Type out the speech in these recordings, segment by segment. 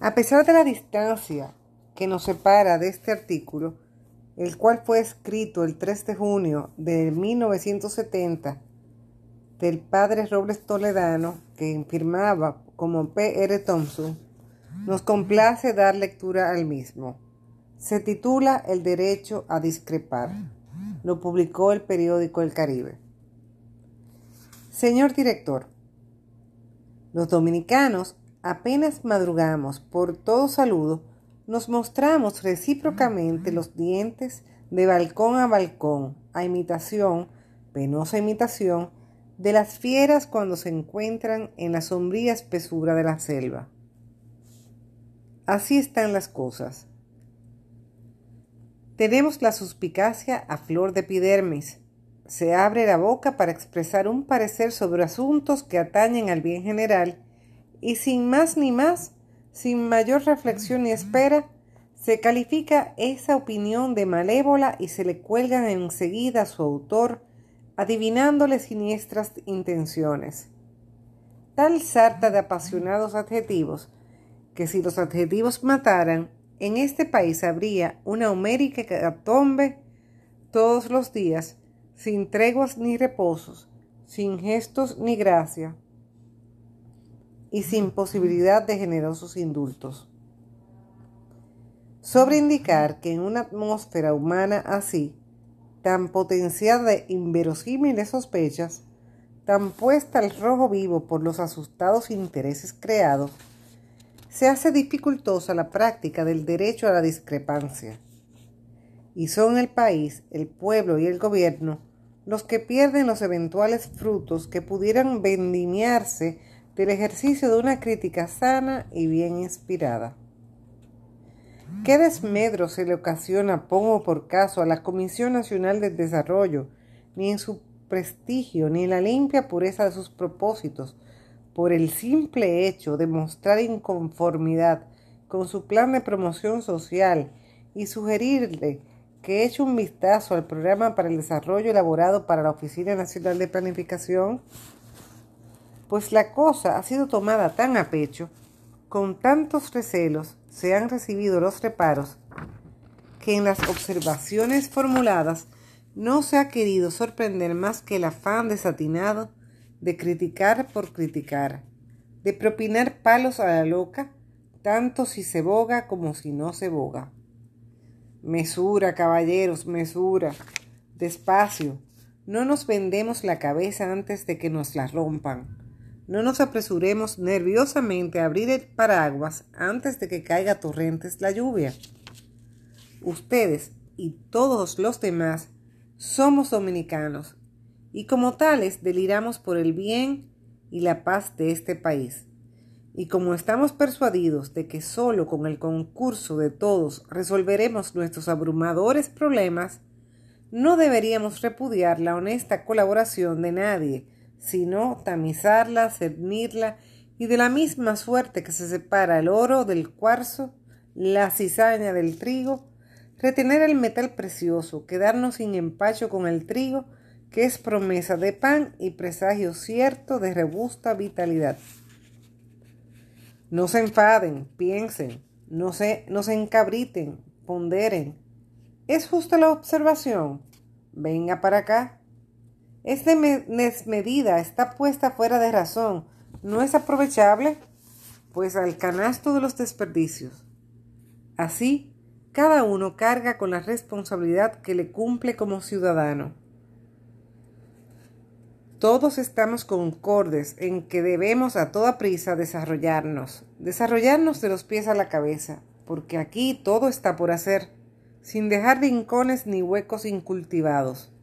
A pesar de la distancia que nos separa de este artículo, el cual fue escrito el 3 de junio de 1970 del padre Robles Toledano, que firmaba como P.R. Thompson, nos complace dar lectura al mismo. Se titula El derecho a discrepar. Lo publicó el periódico El Caribe. Señor director, los dominicanos apenas madrugamos por todo saludo, nos mostramos recíprocamente los dientes de balcón a balcón, a imitación, penosa imitación, de las fieras cuando se encuentran en la sombría espesura de la selva. Así están las cosas. Tenemos la suspicacia a flor de epidermis. Se abre la boca para expresar un parecer sobre asuntos que atañen al bien general y sin más ni más, sin mayor reflexión ni espera, se califica esa opinión de malévola y se le cuelgan enseguida a su autor adivinándole siniestras intenciones. Tal sarta de apasionados adjetivos, que si los adjetivos mataran, en este país habría una homérica catombe todos los días, sin treguas ni reposos, sin gestos ni gracia, y sin posibilidad de generosos indultos. Sobre indicar que en una atmósfera humana así, tan potenciada de inverosímiles sospechas, tan puesta al rojo vivo por los asustados intereses creados, se hace dificultosa la práctica del derecho a la discrepancia. Y son el país, el pueblo y el gobierno los que pierden los eventuales frutos que pudieran vendimiarse del ejercicio de una crítica sana y bien inspirada. ¿Qué desmedro se le ocasiona, pongo por caso, a la Comisión Nacional del Desarrollo, ni en su prestigio, ni en la limpia pureza de sus propósitos, por el simple hecho de mostrar inconformidad con su plan de promoción social y sugerirle que eche un vistazo al programa para el desarrollo elaborado para la Oficina Nacional de Planificación? Pues la cosa ha sido tomada tan a pecho, con tantos recelos, se han recibido los reparos que en las observaciones formuladas no se ha querido sorprender más que el afán desatinado de criticar por criticar, de propinar palos a la loca, tanto si se boga como si no se boga. Mesura, caballeros, mesura, despacio, no nos vendemos la cabeza antes de que nos la rompan. No nos apresuremos nerviosamente a abrir el paraguas antes de que caiga torrentes la lluvia. Ustedes y todos los demás somos dominicanos y como tales deliramos por el bien y la paz de este país. Y como estamos persuadidos de que solo con el concurso de todos resolveremos nuestros abrumadores problemas, no deberíamos repudiar la honesta colaboración de nadie sino tamizarla, cernirla, y de la misma suerte que se separa el oro del cuarzo, la cizaña del trigo, retener el metal precioso, quedarnos sin empacho con el trigo, que es promesa de pan y presagio cierto de robusta vitalidad. No se enfaden, piensen, no se, no se encabriten, ponderen. ¿Es justa la observación? Venga para acá. Es desmedida, está puesta fuera de razón, no es aprovechable, pues al canasto de los desperdicios. Así, cada uno carga con la responsabilidad que le cumple como ciudadano. Todos estamos concordes en que debemos a toda prisa desarrollarnos, desarrollarnos de los pies a la cabeza, porque aquí todo está por hacer, sin dejar rincones ni huecos incultivados.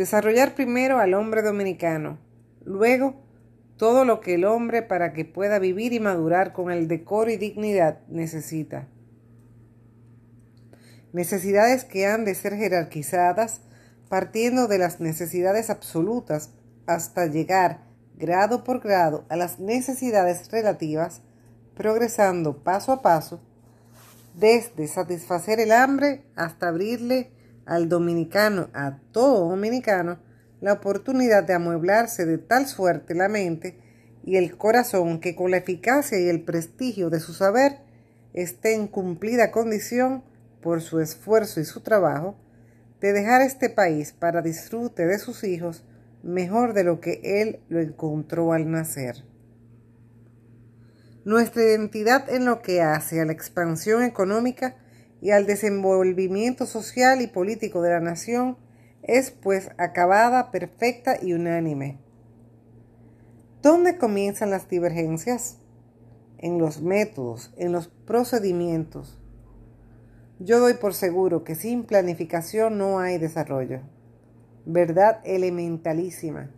Desarrollar primero al hombre dominicano, luego todo lo que el hombre para que pueda vivir y madurar con el decoro y dignidad necesita. Necesidades que han de ser jerarquizadas partiendo de las necesidades absolutas hasta llegar grado por grado a las necesidades relativas, progresando paso a paso, desde satisfacer el hambre hasta abrirle al dominicano, a todo dominicano, la oportunidad de amueblarse de tal suerte la mente y el corazón que con la eficacia y el prestigio de su saber esté en cumplida condición por su esfuerzo y su trabajo de dejar este país para disfrute de sus hijos mejor de lo que él lo encontró al nacer. Nuestra identidad en lo que hace a la expansión económica y al desenvolvimiento social y político de la nación es pues acabada, perfecta y unánime. ¿Dónde comienzan las divergencias? En los métodos, en los procedimientos. Yo doy por seguro que sin planificación no hay desarrollo. Verdad elementalísima.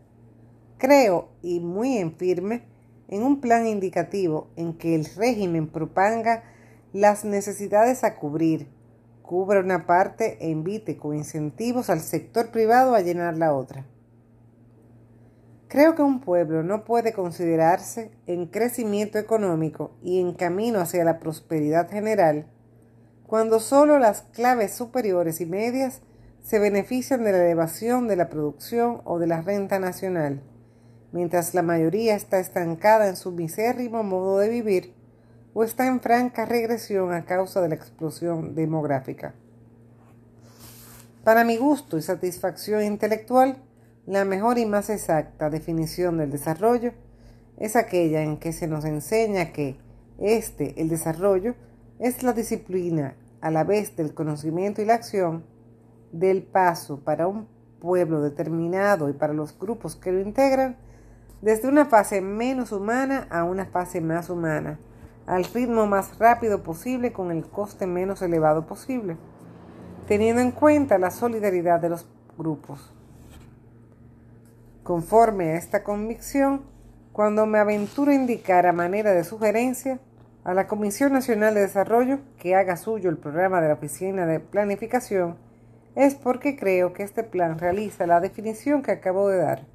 Creo, y muy en firme, en un plan indicativo en que el régimen proponga las necesidades a cubrir, cubra una parte e invite con incentivos al sector privado a llenar la otra. Creo que un pueblo no puede considerarse en crecimiento económico y en camino hacia la prosperidad general cuando solo las claves superiores y medias se benefician de la elevación de la producción o de la renta nacional, mientras la mayoría está estancada en su misérrimo modo de vivir o está en franca regresión a causa de la explosión demográfica. Para mi gusto y satisfacción intelectual, la mejor y más exacta definición del desarrollo es aquella en que se nos enseña que este, el desarrollo, es la disciplina a la vez del conocimiento y la acción del paso para un pueblo determinado y para los grupos que lo integran, desde una fase menos humana a una fase más humana, al ritmo más rápido posible con el coste menos elevado posible, teniendo en cuenta la solidaridad de los grupos. Conforme a esta convicción, cuando me aventuro a indicar a manera de sugerencia a la Comisión Nacional de Desarrollo que haga suyo el programa de la Oficina de Planificación, es porque creo que este plan realiza la definición que acabo de dar.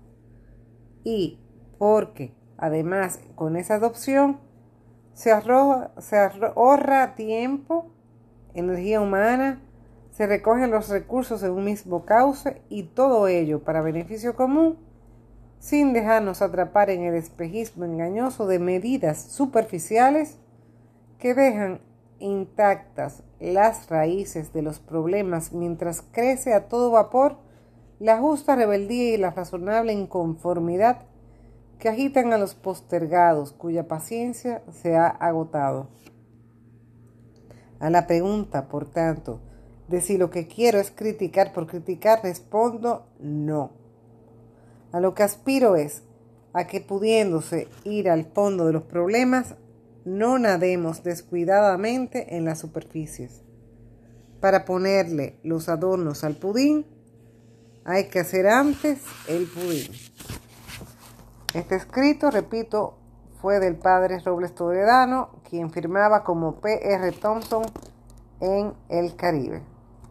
Y porque, además, con esa adopción, se, ahorra tiempo, energía humana, se recogen los recursos en un mismo cauce y todo ello para beneficio común, sin dejarnos atrapar en el espejismo engañoso de medidas superficiales que dejan intactas las raíces de los problemas mientras crece a todo vapor la justa rebeldía y la razonable inconformidad que agitan a los postergados cuya paciencia se ha agotado. A la pregunta, por tanto, de si lo que quiero es criticar por criticar, respondo no. A lo que aspiro es a que pudiéndose ir al fondo de los problemas, no nademos descuidadamente en las superficies. Para ponerle los adornos al pudín, hay que hacer antes el pudín. Este escrito, repito, fue del padre Robles Toledano, quien firmaba como P.R. Thompson en el Caribe.